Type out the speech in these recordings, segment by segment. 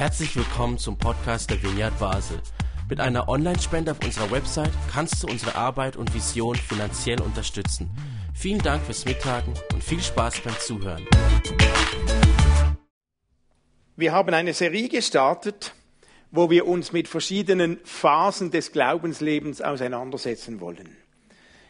Herzlich willkommen zum Podcast der Vineyard Basel. Mit einer Online-Spende auf unserer Website kannst du unsere Arbeit und Vision finanziell unterstützen. Vielen Dank fürs Mittagen und viel Spaß beim Zuhören. Wir haben eine Serie gestartet, wo wir uns mit verschiedenen Phasen des Glaubenslebens auseinandersetzen wollen.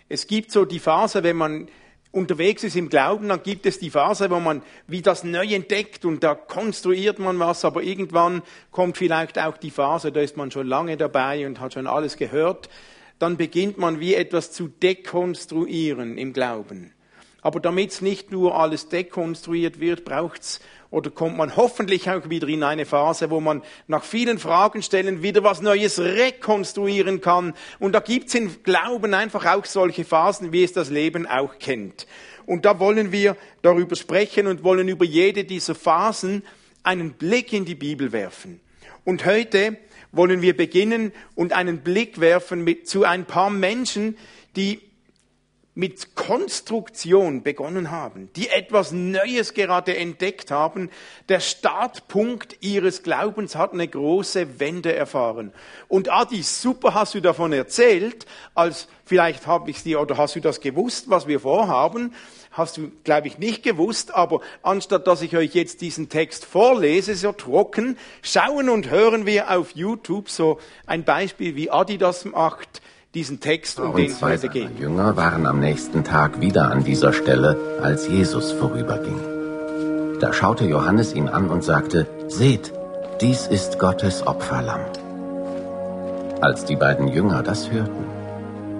Es gibt so die Phase, wenn man unterwegs ist im Glauben, dann gibt es die Phase, wo man wie das neu entdeckt und da konstruiert man was, aber irgendwann kommt vielleicht auch die Phase, da ist man schon lange dabei und hat schon alles gehört. Dann beginnt man wie etwas zu dekonstruieren im Glauben. Aber damit es nicht nur alles dekonstruiert wird, braucht's oder kommt man hoffentlich auch wieder in eine Phase, wo man nach vielen Fragen stellen wieder was Neues rekonstruieren kann. Und da gibt's im Glauben einfach auch solche Phasen, wie es das Leben auch kennt. Und da wollen wir darüber sprechen und wollen über jede dieser Phasen einen Blick in die Bibel werfen. Und heute wollen wir beginnen und einen Blick werfen mit, zu ein paar Menschen, die mit Konstruktion begonnen haben, die etwas Neues gerade entdeckt haben. Der Startpunkt ihres Glaubens hat eine große Wende erfahren. Und Adi, super hast du davon erzählt, als vielleicht habe ich dir oder hast du das gewusst, was wir vorhaben. Hast du, glaube ich, nicht gewusst, aber anstatt dass ich euch jetzt diesen Text vorlese, so trocken, schauen und hören wir auf YouTube so ein Beispiel, wie Adi das macht diesen Text, um den es heute geht. Jünger waren am nächsten Tag wieder an dieser Stelle, als Jesus vorüberging. Da schaute Johannes ihn an und sagte, Seht, dies ist Gottes Opferlamm. Als die beiden Jünger das hörten,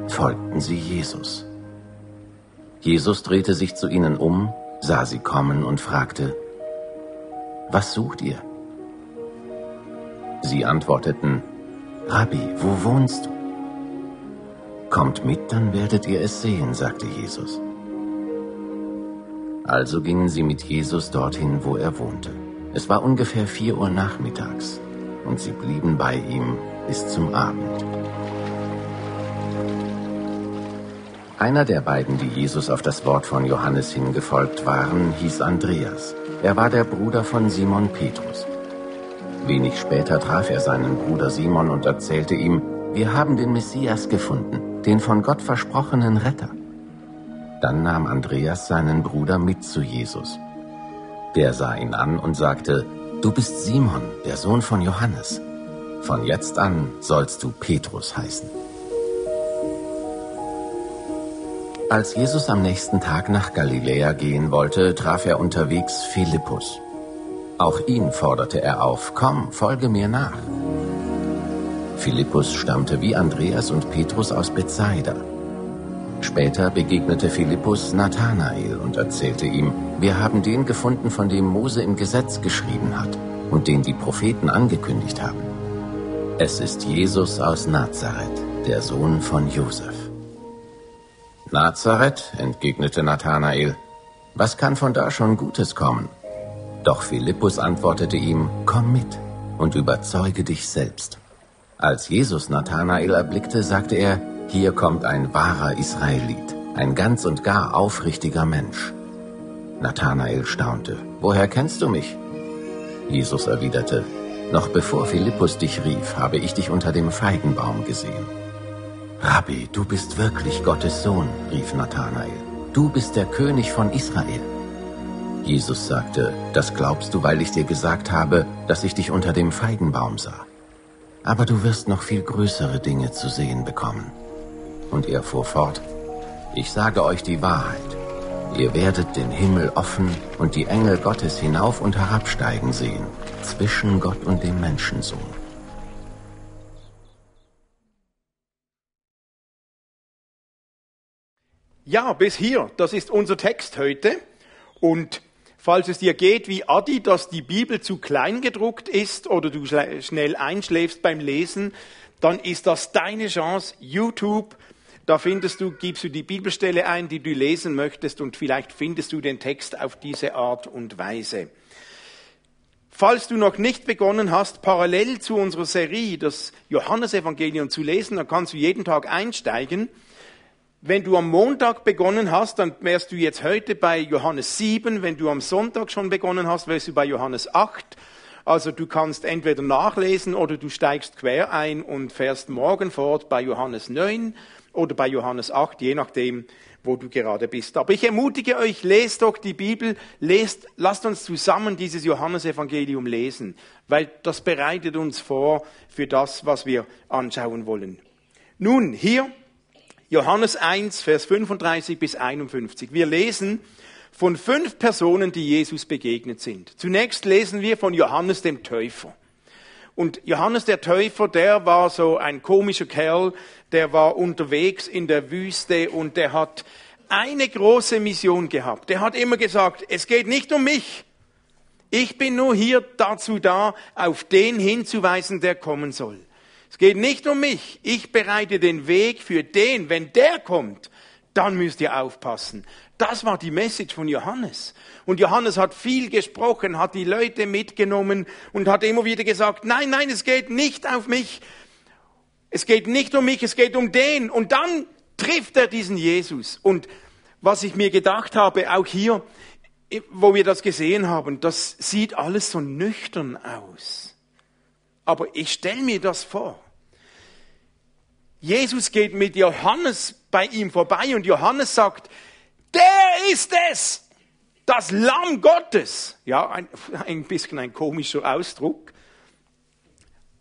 folgten sie Jesus. Jesus drehte sich zu ihnen um, sah sie kommen und fragte, Was sucht ihr? Sie antworteten, Rabbi, wo wohnst du? Kommt mit, dann werdet ihr es sehen, sagte Jesus. Also gingen sie mit Jesus dorthin, wo er wohnte. Es war ungefähr vier Uhr nachmittags und sie blieben bei ihm bis zum Abend. Einer der beiden, die Jesus auf das Wort von Johannes hingefolgt waren, hieß Andreas. Er war der Bruder von Simon Petrus. Wenig später traf er seinen Bruder Simon und erzählte ihm, wir haben den Messias gefunden, den von Gott versprochenen Retter. Dann nahm Andreas seinen Bruder mit zu Jesus. Der sah ihn an und sagte, Du bist Simon, der Sohn von Johannes. Von jetzt an sollst du Petrus heißen. Als Jesus am nächsten Tag nach Galiläa gehen wollte, traf er unterwegs Philippus. Auch ihn forderte er auf, komm, folge mir nach. Philippus stammte wie Andreas und Petrus aus Bethsaida. Später begegnete Philippus Nathanael und erzählte ihm, wir haben den gefunden, von dem Mose im Gesetz geschrieben hat und den die Propheten angekündigt haben. Es ist Jesus aus Nazareth, der Sohn von Josef. Nazareth, entgegnete Nathanael, was kann von da schon Gutes kommen? Doch Philippus antwortete ihm, komm mit und überzeuge dich selbst. Als Jesus Nathanael erblickte, sagte er, hier kommt ein wahrer Israelit, ein ganz und gar aufrichtiger Mensch. Nathanael staunte, woher kennst du mich? Jesus erwiderte, noch bevor Philippus dich rief, habe ich dich unter dem Feigenbaum gesehen. Rabbi, du bist wirklich Gottes Sohn, rief Nathanael. Du bist der König von Israel. Jesus sagte, das glaubst du, weil ich dir gesagt habe, dass ich dich unter dem Feigenbaum sah. Aber du wirst noch viel größere Dinge zu sehen bekommen. Und er fuhr fort, ich sage euch die Wahrheit. Ihr werdet den Himmel offen und die Engel Gottes hinauf und herabsteigen sehen, zwischen Gott und dem Menschensohn. Ja, bis hier, das ist unser Text heute. Und falls es dir geht wie Adi, dass die Bibel zu klein gedruckt ist oder du schnell einschläfst beim Lesen, dann ist das deine Chance. YouTube, da findest du, gibst du die Bibelstelle ein, die du lesen möchtest und vielleicht findest du den Text auf diese Art und Weise. Falls du noch nicht begonnen hast, parallel zu unserer Serie das Johannesevangelium zu lesen, dann kannst du jeden Tag einsteigen. Wenn du am Montag begonnen hast, dann wärst du jetzt heute bei Johannes 7. Wenn du am Sonntag schon begonnen hast, wärst du bei Johannes 8. Also du kannst entweder nachlesen oder du steigst quer ein und fährst morgen fort bei Johannes 9 oder bei Johannes 8, je nachdem, wo du gerade bist. Aber ich ermutige euch, lest doch die Bibel, lest, lasst uns zusammen dieses Johannesevangelium lesen, weil das bereitet uns vor für das, was wir anschauen wollen. Nun, hier Johannes 1, Vers 35 bis 51. Wir lesen von fünf Personen, die Jesus begegnet sind. Zunächst lesen wir von Johannes dem Täufer. Und Johannes der Täufer, der war so ein komischer Kerl, der war unterwegs in der Wüste und der hat eine große Mission gehabt. Der hat immer gesagt, es geht nicht um mich. Ich bin nur hier dazu da, auf den hinzuweisen, der kommen soll. Es geht nicht um mich. Ich bereite den Weg für den. Wenn der kommt, dann müsst ihr aufpassen. Das war die Message von Johannes. Und Johannes hat viel gesprochen, hat die Leute mitgenommen und hat immer wieder gesagt, nein, nein, es geht nicht auf mich. Es geht nicht um mich, es geht um den. Und dann trifft er diesen Jesus. Und was ich mir gedacht habe, auch hier, wo wir das gesehen haben, das sieht alles so nüchtern aus. Aber ich stelle mir das vor. Jesus geht mit Johannes bei ihm vorbei und Johannes sagt, der ist es, das Lamm Gottes. Ja, ein, ein bisschen ein komischer Ausdruck.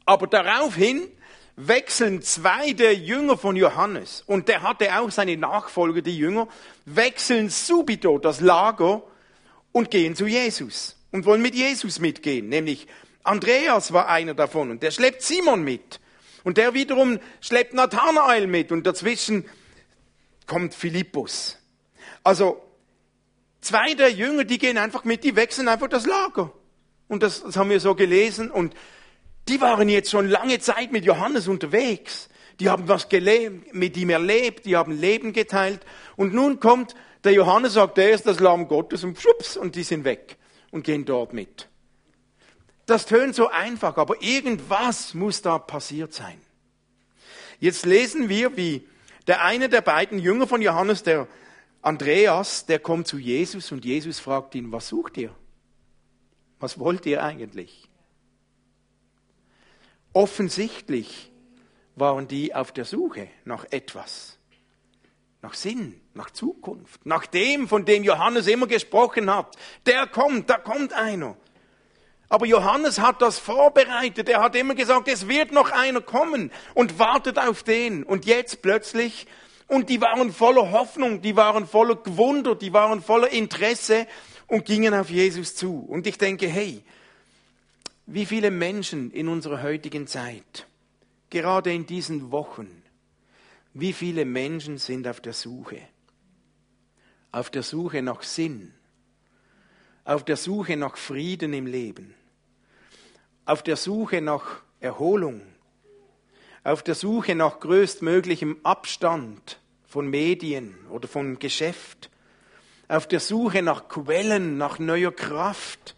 Aber daraufhin wechseln zwei der Jünger von Johannes, und der hatte auch seine Nachfolger, die Jünger, wechseln subito das Lager und gehen zu Jesus und wollen mit Jesus mitgehen. Nämlich Andreas war einer davon und der schleppt Simon mit. Und der wiederum schleppt Nathanael mit und dazwischen kommt Philippus. Also zwei der Jünger, die gehen einfach mit, die wechseln einfach das Lager. Und das, das haben wir so gelesen. Und die waren jetzt schon lange Zeit mit Johannes unterwegs. Die haben was gelebt, mit ihm erlebt, die haben Leben geteilt. Und nun kommt der Johannes, sagt, er ist das Lamm Gottes und schwupps, und die sind weg und gehen dort mit. Das tönt so einfach, aber irgendwas muss da passiert sein. Jetzt lesen wir, wie der eine der beiden Jünger von Johannes, der Andreas, der kommt zu Jesus und Jesus fragt ihn, was sucht ihr? Was wollt ihr eigentlich? Offensichtlich waren die auf der Suche nach etwas, nach Sinn, nach Zukunft, nach dem, von dem Johannes immer gesprochen hat. Der kommt, da kommt einer. Aber Johannes hat das vorbereitet. Er hat immer gesagt, es wird noch einer kommen und wartet auf den. Und jetzt plötzlich und die waren voller Hoffnung, die waren voller Gewunder, die waren voller Interesse und gingen auf Jesus zu. Und ich denke, hey, wie viele Menschen in unserer heutigen Zeit, gerade in diesen Wochen, wie viele Menschen sind auf der Suche? Auf der Suche nach Sinn, auf der Suche nach Frieden im Leben, auf der Suche nach Erholung, auf der Suche nach größtmöglichem Abstand von Medien oder von Geschäft, auf der Suche nach Quellen, nach neuer Kraft,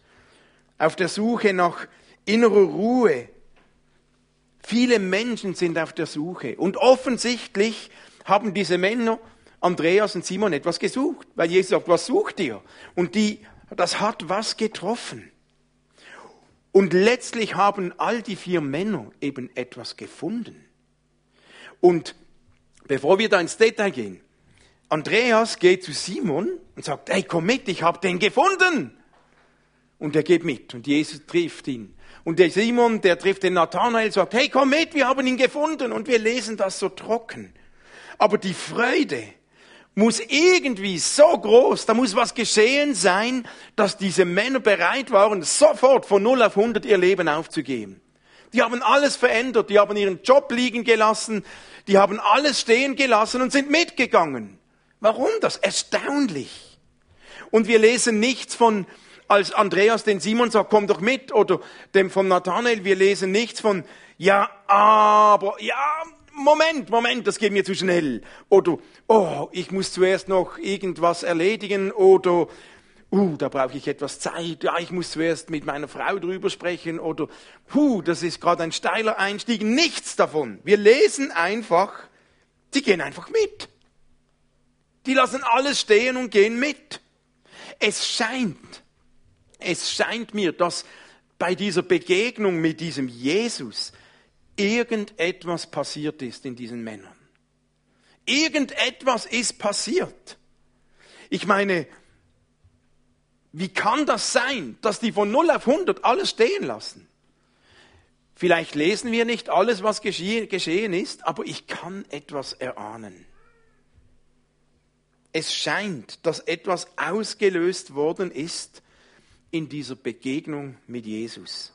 auf der Suche nach innerer Ruhe. Viele Menschen sind auf der Suche und offensichtlich haben diese Männer, Andreas und Simon, etwas gesucht, weil Jesus sagt, was sucht ihr? Und die, das hat was getroffen. Und letztlich haben all die vier Männer eben etwas gefunden. Und bevor wir da ins Detail gehen, Andreas geht zu Simon und sagt, hey, komm mit, ich habe den gefunden. Und er geht mit und Jesus trifft ihn. Und der Simon, der trifft den Nathanael, sagt, hey, komm mit, wir haben ihn gefunden. Und wir lesen das so trocken. Aber die Freude muss irgendwie so groß, da muss was geschehen sein, dass diese Männer bereit waren, sofort von 0 auf 100 ihr Leben aufzugeben. Die haben alles verändert, die haben ihren Job liegen gelassen, die haben alles stehen gelassen und sind mitgegangen. Warum das? Erstaunlich. Und wir lesen nichts von, als Andreas den Simon sagt, komm doch mit, oder dem von Nathanael, wir lesen nichts von, ja, aber, ja, Moment, Moment, das geht mir zu schnell. Oder, oh, ich muss zuerst noch irgendwas erledigen, oder, uh, da brauche ich etwas Zeit, ja, ich muss zuerst mit meiner Frau drüber sprechen oder, huh, das ist gerade ein steiler Einstieg, nichts davon. Wir lesen einfach, die gehen einfach mit. Die lassen alles stehen und gehen mit. Es scheint, es scheint mir, dass bei dieser Begegnung mit diesem Jesus irgendetwas passiert ist in diesen Männern. Irgendetwas ist passiert. Ich meine, wie kann das sein, dass die von 0 auf 100 alles stehen lassen? Vielleicht lesen wir nicht alles, was geschehen ist, aber ich kann etwas erahnen. Es scheint, dass etwas ausgelöst worden ist in dieser Begegnung mit Jesus.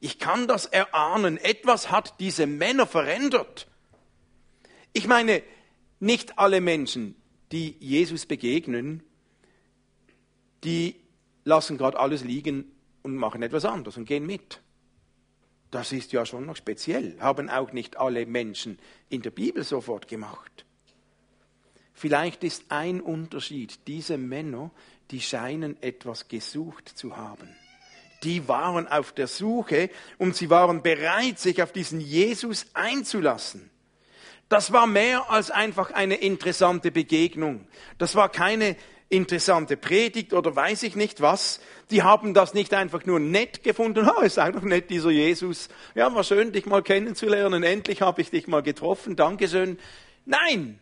Ich kann das erahnen. Etwas hat diese Männer verändert. Ich meine, nicht alle Menschen, die Jesus begegnen, die lassen gerade alles liegen und machen etwas anderes und gehen mit. Das ist ja schon noch speziell. Haben auch nicht alle Menschen in der Bibel sofort gemacht. Vielleicht ist ein Unterschied, diese Männer, die scheinen etwas gesucht zu haben. Die waren auf der Suche und sie waren bereit, sich auf diesen Jesus einzulassen. Das war mehr als einfach eine interessante Begegnung. Das war keine interessante Predigt oder weiß ich nicht was. Die haben das nicht einfach nur nett gefunden. Oh, ist einfach nett, dieser Jesus. Ja, war schön, dich mal kennenzulernen. Endlich habe ich dich mal getroffen. Dankeschön. Nein,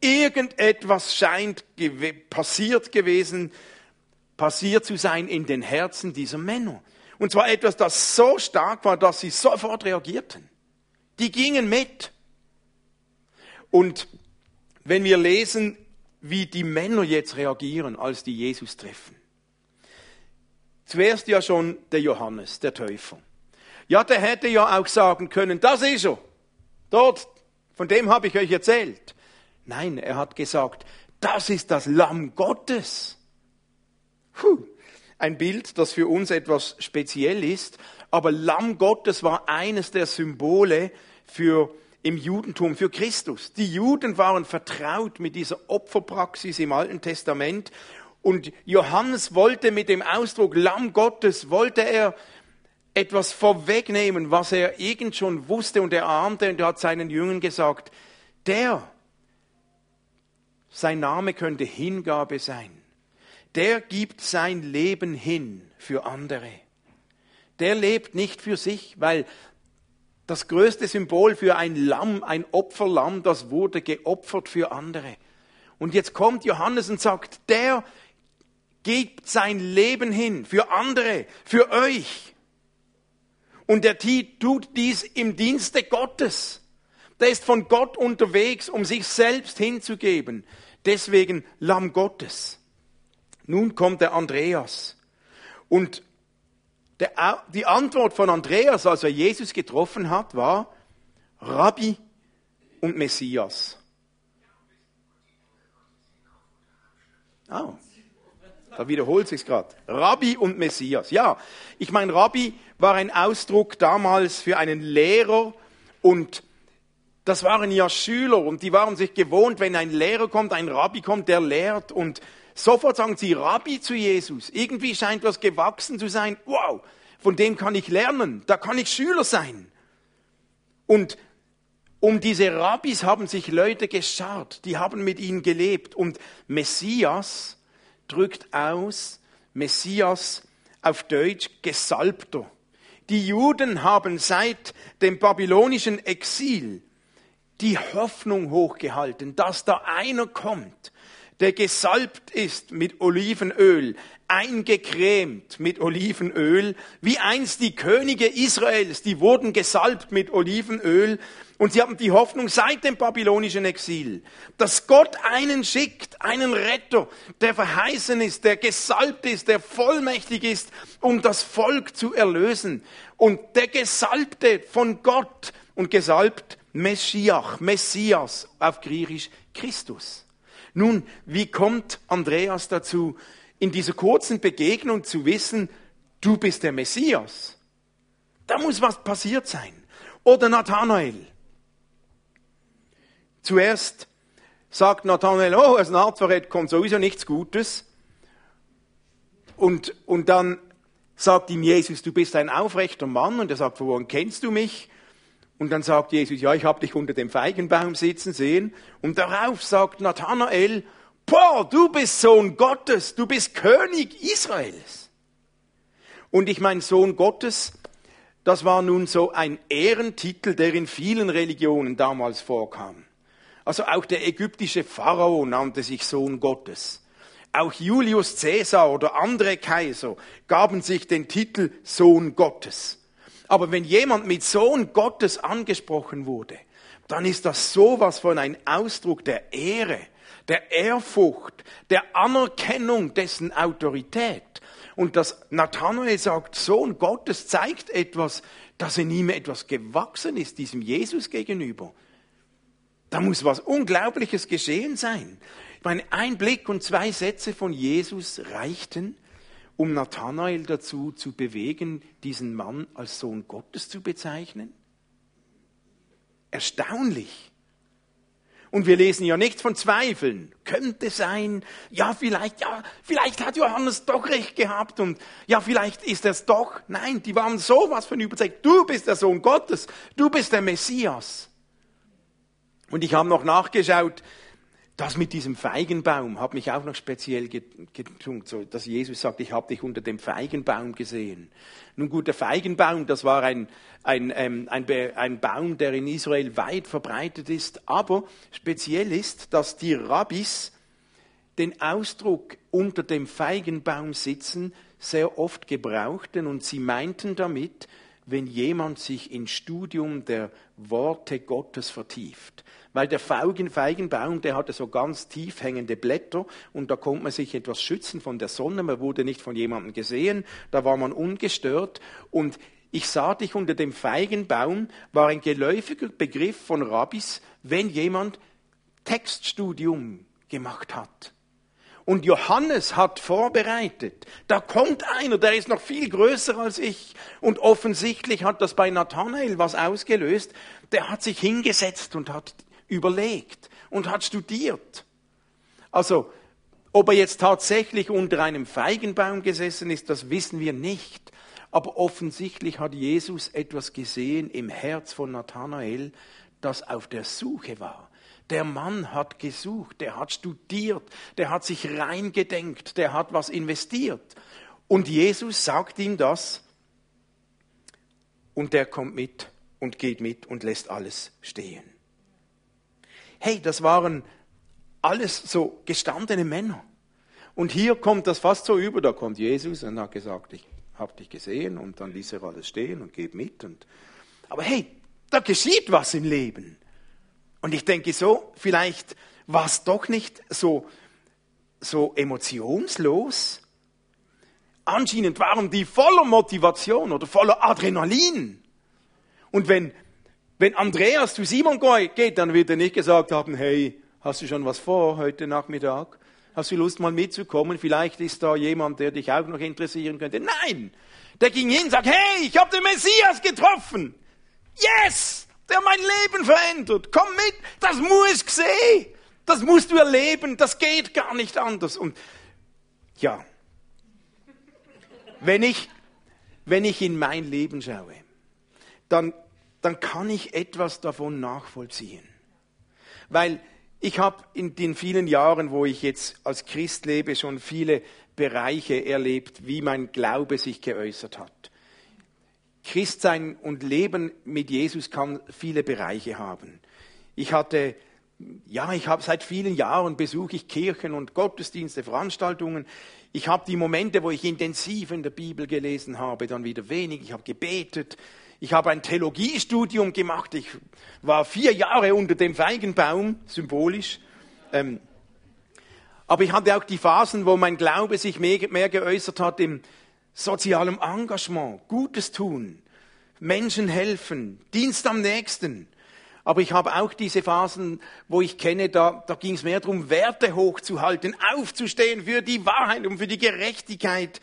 irgendetwas scheint gew passiert gewesen, passiert zu sein in den Herzen dieser Männer. Und zwar etwas, das so stark war, dass sie sofort reagierten. Die gingen mit. Und wenn wir lesen wie die Männer jetzt reagieren, als die Jesus treffen. Zuerst ja schon der Johannes, der Täufer. Ja, der hätte ja auch sagen können, das ist er. Dort, von dem habe ich euch erzählt. Nein, er hat gesagt, das ist das Lamm Gottes. Puh, ein Bild, das für uns etwas speziell ist, aber Lamm Gottes war eines der Symbole für im Judentum für Christus. Die Juden waren vertraut mit dieser Opferpraxis im Alten Testament und Johannes wollte mit dem Ausdruck Lamm Gottes, wollte er etwas vorwegnehmen, was er irgend schon wusste und er ahnte und er hat seinen Jüngern gesagt, der, sein Name könnte Hingabe sein, der gibt sein Leben hin für andere. Der lebt nicht für sich, weil das größte Symbol für ein Lamm, ein Opferlamm, das wurde geopfert für andere. Und jetzt kommt Johannes und sagt, der gibt sein Leben hin für andere, für euch. Und der tut dies im Dienste Gottes. Der ist von Gott unterwegs, um sich selbst hinzugeben. Deswegen Lamm Gottes. Nun kommt der Andreas. Und der, die Antwort von Andreas, als er Jesus getroffen hat, war Rabbi und Messias. Oh, da wiederholt sich's gerade. Rabbi und Messias. Ja, ich meine, Rabbi war ein Ausdruck damals für einen Lehrer und das waren ja Schüler und die waren sich gewohnt, wenn ein Lehrer kommt, ein Rabbi kommt, der lehrt und Sofort sagen sie Rabbi zu Jesus. Irgendwie scheint was gewachsen zu sein. Wow, von dem kann ich lernen. Da kann ich Schüler sein. Und um diese Rabbis haben sich Leute geschart, die haben mit ihnen gelebt. Und Messias drückt aus, Messias auf Deutsch Gesalbter. Die Juden haben seit dem babylonischen Exil die Hoffnung hochgehalten, dass da einer kommt, der gesalbt ist mit Olivenöl, eingecremt mit Olivenöl, wie einst die Könige Israels, die wurden gesalbt mit Olivenöl und sie haben die Hoffnung seit dem babylonischen Exil, dass Gott einen schickt, einen Retter, der verheißen ist, der gesalbt ist, der vollmächtig ist, um das Volk zu erlösen. Und der Gesalbte von Gott und gesalbt Meschiach, Messias auf Griechisch Christus. Nun, wie kommt Andreas dazu, in dieser kurzen Begegnung zu wissen, du bist der Messias? Da muss was passiert sein. Oder Nathanael. Zuerst sagt Nathanael, oh, aus Nazareth kommt sowieso nichts Gutes. Und, und dann sagt ihm Jesus, du bist ein aufrechter Mann. Und er sagt, woran kennst du mich? Und dann sagt Jesus, ja, ich habe dich unter dem Feigenbaum sitzen sehen. Und darauf sagt Nathanael, boah, du bist Sohn Gottes, du bist König Israels. Und ich meine, Sohn Gottes, das war nun so ein Ehrentitel, der in vielen Religionen damals vorkam. Also auch der ägyptische Pharao nannte sich Sohn Gottes. Auch Julius Caesar oder andere Kaiser gaben sich den Titel Sohn Gottes. Aber wenn jemand mit Sohn Gottes angesprochen wurde, dann ist das sowas von ein Ausdruck der Ehre, der Ehrfurcht, der Anerkennung dessen Autorität. Und dass Nathanael sagt, Sohn Gottes zeigt etwas, dass in ihm etwas gewachsen ist, diesem Jesus gegenüber. Da muss was Unglaubliches geschehen sein. Ich meine, ein Blick und zwei Sätze von Jesus reichten, um Nathanael dazu zu bewegen, diesen Mann als Sohn Gottes zu bezeichnen? Erstaunlich. Und wir lesen ja nichts von Zweifeln. Könnte sein, ja, vielleicht, ja, vielleicht hat Johannes doch recht gehabt und ja, vielleicht ist es doch. Nein, die waren sowas von überzeugt. Du bist der Sohn Gottes. Du bist der Messias. Und ich habe noch nachgeschaut, das mit diesem Feigenbaum hat mich auch noch speziell getunkt, so, dass Jesus sagt, ich habe dich unter dem Feigenbaum gesehen. Nun gut, der Feigenbaum, das war ein, ein, ähm, ein, ein Baum, der in Israel weit verbreitet ist, aber speziell ist, dass die Rabbis den Ausdruck unter dem Feigenbaum sitzen sehr oft gebrauchten. Und sie meinten damit, wenn jemand sich ins Studium der Worte Gottes vertieft. Weil der Feigenbaum, der hatte so ganz tief hängende Blätter und da konnte man sich etwas schützen von der Sonne. Man wurde nicht von jemandem gesehen, da war man ungestört. Und ich sah dich unter dem Feigenbaum war ein geläufiger Begriff von Rabbis, wenn jemand Textstudium gemacht hat. Und Johannes hat vorbereitet. Da kommt einer, der ist noch viel größer als ich. Und offensichtlich hat das bei Nathanael was ausgelöst. Der hat sich hingesetzt und hat überlegt und hat studiert. Also, ob er jetzt tatsächlich unter einem Feigenbaum gesessen ist, das wissen wir nicht. Aber offensichtlich hat Jesus etwas gesehen im Herz von Nathanael, das auf der Suche war der Mann hat gesucht, der hat studiert, der hat sich reingedenkt, der hat was investiert. Und Jesus sagt ihm das und der kommt mit und geht mit und lässt alles stehen. Hey, das waren alles so gestandene Männer. Und hier kommt das fast so über, da kommt Jesus und hat gesagt, ich habe dich gesehen und dann ließ er alles stehen und geht mit. Und, aber hey, da geschieht was im Leben. Und ich denke so, vielleicht war es doch nicht so, so emotionslos. Anscheinend waren die voller Motivation oder voller Adrenalin. Und wenn, wenn Andreas zu Simon geht, dann wird er nicht gesagt haben, hey, hast du schon was vor heute Nachmittag? Hast du Lust mal mitzukommen? Vielleicht ist da jemand, der dich auch noch interessieren könnte. Nein! Der ging hin und sagt, hey, ich habe den Messias getroffen. Yes! Der mein Leben verändert. Komm mit, das muss ich sehen. Das musst du erleben, das geht gar nicht anders. Und ja, wenn ich, wenn ich in mein Leben schaue, dann, dann kann ich etwas davon nachvollziehen. Weil ich habe in den vielen Jahren, wo ich jetzt als Christ lebe, schon viele Bereiche erlebt, wie mein Glaube sich geäußert hat. Christsein und Leben mit Jesus kann viele Bereiche haben. Ich hatte, ja, ich habe seit vielen Jahren besuche ich Kirchen und Gottesdienste, Veranstaltungen. Ich habe die Momente, wo ich intensiv in der Bibel gelesen habe, dann wieder wenig. Ich habe gebetet. Ich habe ein Theologiestudium gemacht. Ich war vier Jahre unter dem Feigenbaum, symbolisch. Ähm, aber ich hatte auch die Phasen, wo mein Glaube sich mehr, mehr geäußert hat im sozialem Engagement, Gutes tun, Menschen helfen, Dienst am Nächsten. Aber ich habe auch diese Phasen, wo ich kenne, da, da ging es mehr darum, Werte hochzuhalten, aufzustehen für die Wahrheit und für die Gerechtigkeit.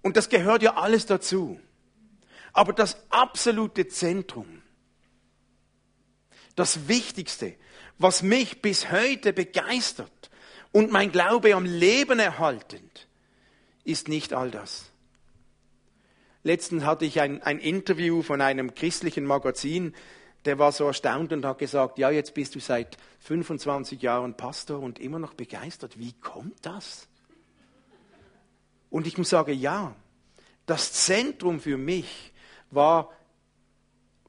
Und das gehört ja alles dazu. Aber das absolute Zentrum, das Wichtigste, was mich bis heute begeistert und mein Glaube am Leben erhaltend, ist nicht all das. Letztens hatte ich ein, ein Interview von einem christlichen Magazin, der war so erstaunt und hat gesagt, ja, jetzt bist du seit 25 Jahren Pastor und immer noch begeistert. Wie kommt das? Und ich muss sagen, ja, Das Zentrum für mich war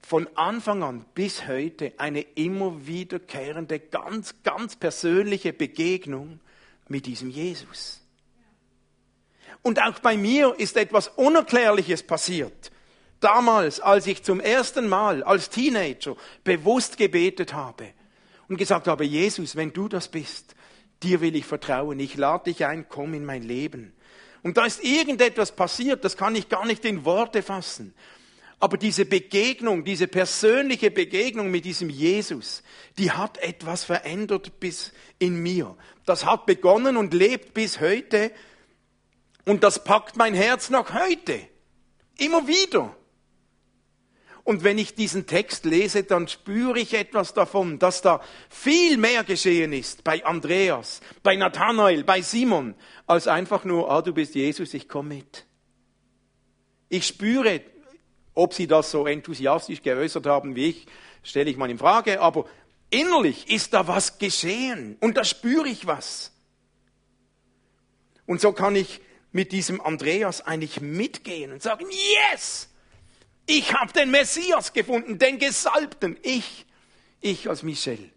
von Anfang an bis heute eine immer wiederkehrende, ganz, ganz persönliche Begegnung mit diesem Jesus. Und auch bei mir ist etwas Unerklärliches passiert. Damals, als ich zum ersten Mal als Teenager bewusst gebetet habe und gesagt habe, Jesus, wenn du das bist, dir will ich vertrauen, ich lade dich ein, komm in mein Leben. Und da ist irgendetwas passiert, das kann ich gar nicht in Worte fassen. Aber diese Begegnung, diese persönliche Begegnung mit diesem Jesus, die hat etwas verändert bis in mir. Das hat begonnen und lebt bis heute. Und das packt mein Herz noch heute. Immer wieder. Und wenn ich diesen Text lese, dann spüre ich etwas davon, dass da viel mehr geschehen ist bei Andreas, bei Nathanael, bei Simon, als einfach nur, ah, du bist Jesus, ich komme mit. Ich spüre, ob sie das so enthusiastisch geäußert haben wie ich, stelle ich mal in Frage, aber innerlich ist da was geschehen und da spüre ich was. Und so kann ich mit diesem Andreas eigentlich mitgehen und sagen, yes! Ich habe den Messias gefunden, den Gesalbten. Ich, ich als Michel,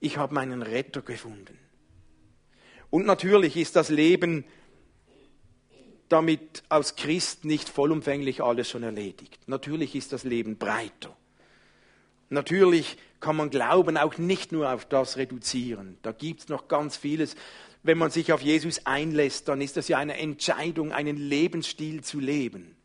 ich habe meinen Retter gefunden. Und natürlich ist das Leben damit als Christ nicht vollumfänglich alles schon erledigt. Natürlich ist das Leben breiter. Natürlich kann man Glauben auch nicht nur auf das reduzieren. Da gibt es noch ganz vieles. Wenn man sich auf Jesus einlässt, dann ist das ja eine Entscheidung, einen Lebensstil zu leben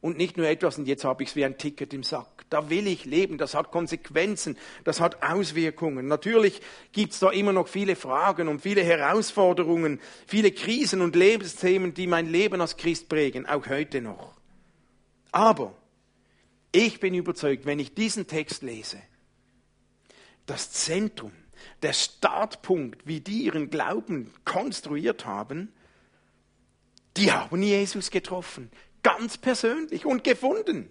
und nicht nur etwas und jetzt habe ich es wie ein Ticket im Sack. Da will ich leben, das hat Konsequenzen, das hat Auswirkungen. Natürlich gibt es da immer noch viele Fragen und viele Herausforderungen, viele Krisen und Lebensthemen, die mein Leben als Christ prägen, auch heute noch. Aber ich bin überzeugt, wenn ich diesen Text lese, das Zentrum, der Startpunkt, wie die ihren Glauben konstruiert haben, die haben Jesus getroffen ganz persönlich und gefunden.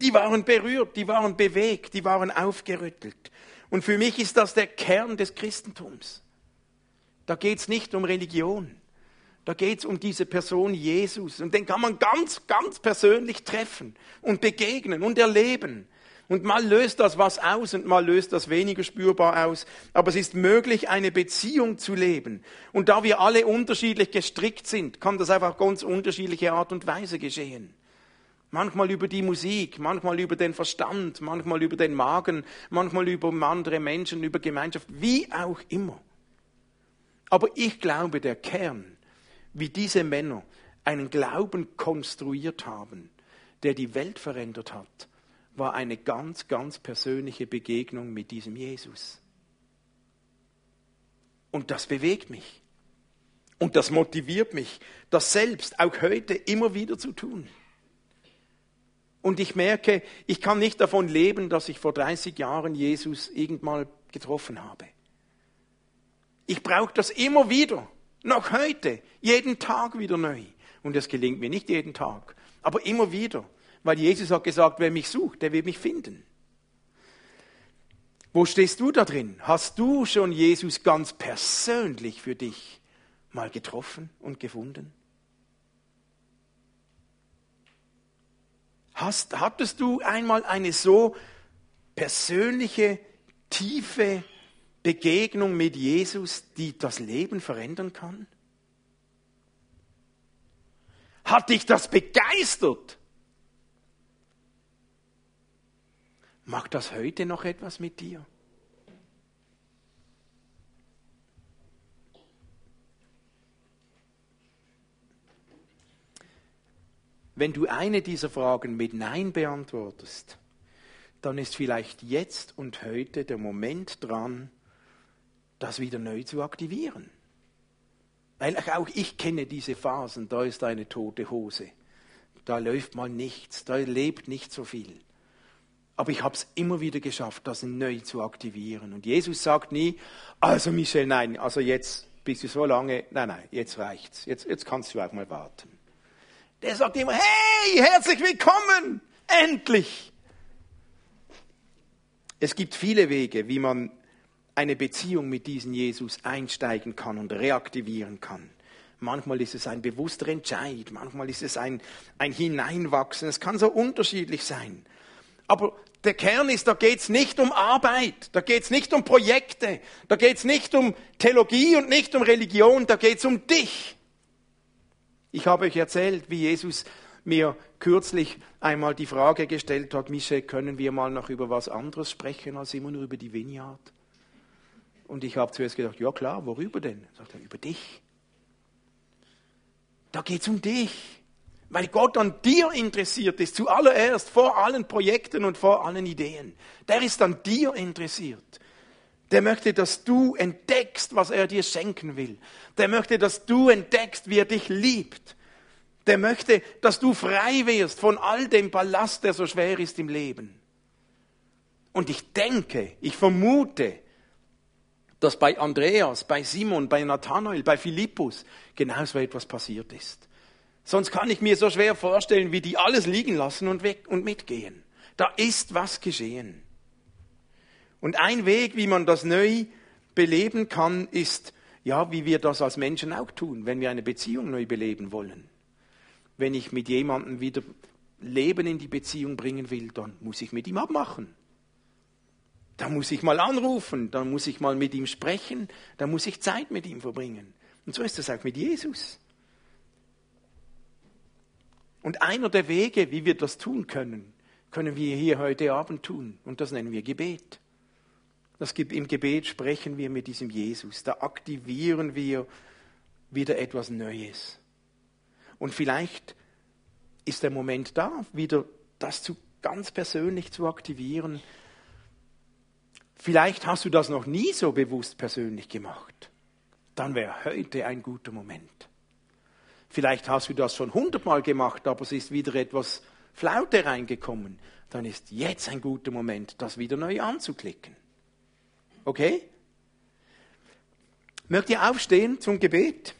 Die waren berührt, die waren bewegt, die waren aufgerüttelt. Und für mich ist das der Kern des Christentums. Da geht es nicht um Religion. Da geht es um diese Person Jesus. Und den kann man ganz, ganz persönlich treffen und begegnen und erleben. Und mal löst das was aus und mal löst das weniger spürbar aus. Aber es ist möglich, eine Beziehung zu leben. Und da wir alle unterschiedlich gestrickt sind, kann das einfach ganz unterschiedliche Art und Weise geschehen. Manchmal über die Musik, manchmal über den Verstand, manchmal über den Magen, manchmal über andere Menschen, über Gemeinschaft, wie auch immer. Aber ich glaube, der Kern, wie diese Männer einen Glauben konstruiert haben, der die Welt verändert hat, war eine ganz, ganz persönliche Begegnung mit diesem Jesus. Und das bewegt mich. Und das motiviert mich, das selbst auch heute immer wieder zu tun. Und ich merke, ich kann nicht davon leben, dass ich vor 30 Jahren Jesus irgendwann getroffen habe. Ich brauche das immer wieder, noch heute, jeden Tag wieder neu. Und das gelingt mir nicht jeden Tag, aber immer wieder. Weil Jesus hat gesagt, wer mich sucht, der wird mich finden. Wo stehst du da drin? Hast du schon Jesus ganz persönlich für dich mal getroffen und gefunden? Hast, hattest du einmal eine so persönliche, tiefe Begegnung mit Jesus, die das Leben verändern kann? Hat dich das begeistert? Macht das heute noch etwas mit dir? Wenn du eine dieser Fragen mit Nein beantwortest, dann ist vielleicht jetzt und heute der Moment dran, das wieder neu zu aktivieren. Weil auch ich kenne diese Phasen, da ist eine tote Hose, da läuft mal nichts, da lebt nicht so viel. Aber ich habe es immer wieder geschafft, das neu zu aktivieren. Und Jesus sagt nie, also Michel, nein, also jetzt bist du so lange, nein, nein, jetzt reicht's. Jetzt, jetzt kannst du auch mal warten. Der sagt immer, hey, herzlich willkommen, endlich. Es gibt viele Wege, wie man eine Beziehung mit diesem Jesus einsteigen kann und reaktivieren kann. Manchmal ist es ein bewusster Entscheid, manchmal ist es ein, ein Hineinwachsen. Es kann so unterschiedlich sein. Aber der Kern ist, da geht es nicht um Arbeit, da geht es nicht um Projekte, da geht es nicht um Theologie und nicht um Religion, da geht es um dich. Ich habe euch erzählt, wie Jesus mir kürzlich einmal die Frage gestellt hat, Michel, können wir mal noch über was anderes sprechen als immer nur über die Vineyard? Und ich habe zuerst gedacht, ja klar, worüber denn? Sagt er, über dich. Da geht es um dich. Weil Gott an dir interessiert ist, zuallererst, vor allen Projekten und vor allen Ideen. Der ist an dir interessiert. Der möchte, dass du entdeckst, was er dir schenken will. Der möchte, dass du entdeckst, wie er dich liebt. Der möchte, dass du frei wirst von all dem Ballast, der so schwer ist im Leben. Und ich denke, ich vermute, dass bei Andreas, bei Simon, bei Nathanael, bei Philippus genauso etwas passiert ist. Sonst kann ich mir so schwer vorstellen, wie die alles liegen lassen und weg und mitgehen. Da ist was geschehen. Und ein Weg, wie man das neu beleben kann, ist, ja, wie wir das als Menschen auch tun, wenn wir eine Beziehung neu beleben wollen. Wenn ich mit jemandem wieder Leben in die Beziehung bringen will, dann muss ich mit ihm abmachen. Da muss ich mal anrufen, dann muss ich mal mit ihm sprechen, dann muss ich Zeit mit ihm verbringen. Und so ist das auch mit Jesus. Und einer der Wege, wie wir das tun können, können wir hier heute Abend tun. Und das nennen wir Gebet. Das Im Gebet sprechen wir mit diesem Jesus. Da aktivieren wir wieder etwas Neues. Und vielleicht ist der Moment da, wieder das zu, ganz persönlich zu aktivieren. Vielleicht hast du das noch nie so bewusst persönlich gemacht. Dann wäre heute ein guter Moment. Vielleicht hast du das schon hundertmal gemacht, aber es ist wieder etwas Flaute reingekommen. Dann ist jetzt ein guter Moment, das wieder neu anzuklicken. Okay? Mögt ihr aufstehen zum Gebet?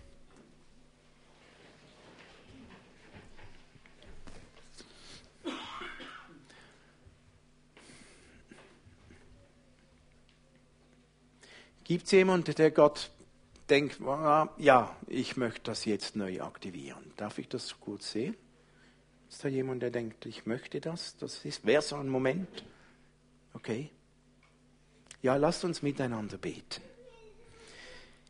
Gibt es jemanden, der Gott denkt, ja, ich möchte das jetzt neu aktivieren. Darf ich das kurz sehen? Ist da jemand, der denkt, ich möchte das? Das wäre so ein Moment. Okay. Ja, lasst uns miteinander beten.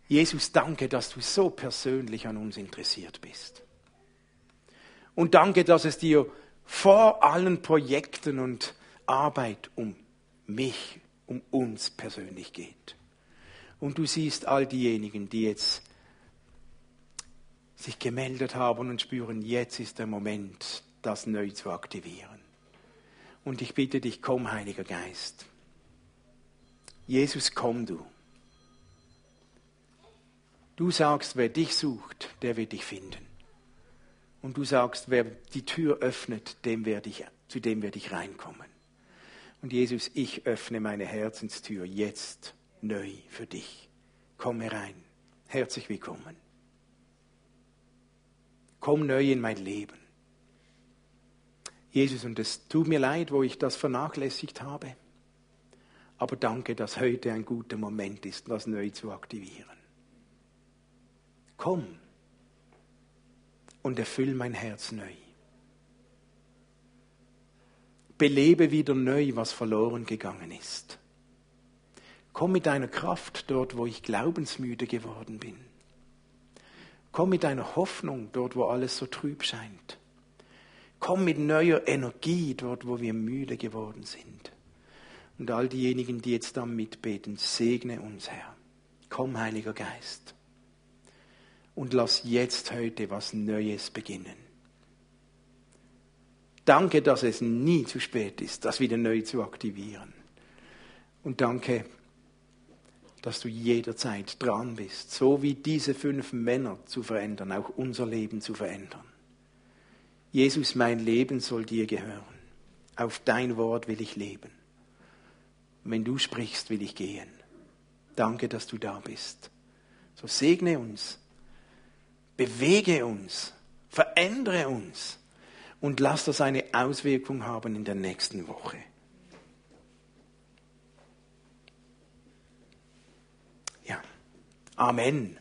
Jesus, danke, dass du so persönlich an uns interessiert bist. Und danke, dass es dir vor allen Projekten und Arbeit um mich, um uns persönlich geht. Und du siehst all diejenigen, die jetzt sich gemeldet haben und spüren, jetzt ist der Moment, das neu zu aktivieren. Und ich bitte dich, komm, Heiliger Geist. Jesus, komm du. Du sagst, wer dich sucht, der wird dich finden. Und du sagst, wer die Tür öffnet, dem werde ich, zu dem werde ich reinkommen. Und Jesus, ich öffne meine Herzenstür jetzt neu für dich. Komm herein. Herzlich willkommen. Komm neu in mein Leben. Jesus, und es tut mir leid, wo ich das vernachlässigt habe. Aber danke, dass heute ein guter Moment ist, das neu zu aktivieren. Komm und erfüll mein Herz neu. Belebe wieder neu, was verloren gegangen ist. Komm mit deiner Kraft dort, wo ich glaubensmüde geworden bin. Komm mit deiner Hoffnung dort, wo alles so trüb scheint. Komm mit neuer Energie dort, wo wir müde geworden sind. Und all diejenigen, die jetzt da mitbeten, segne uns, Herr. Komm, Heiliger Geist. Und lass jetzt heute was Neues beginnen. Danke, dass es nie zu spät ist, das wieder neu zu aktivieren. Und danke, dass du jederzeit dran bist, so wie diese fünf Männer zu verändern, auch unser Leben zu verändern. Jesus, mein Leben soll dir gehören. Auf dein Wort will ich leben. Wenn du sprichst, will ich gehen. Danke, dass du da bist. So segne uns, bewege uns, verändere uns und lass das eine Auswirkung haben in der nächsten Woche. Amen.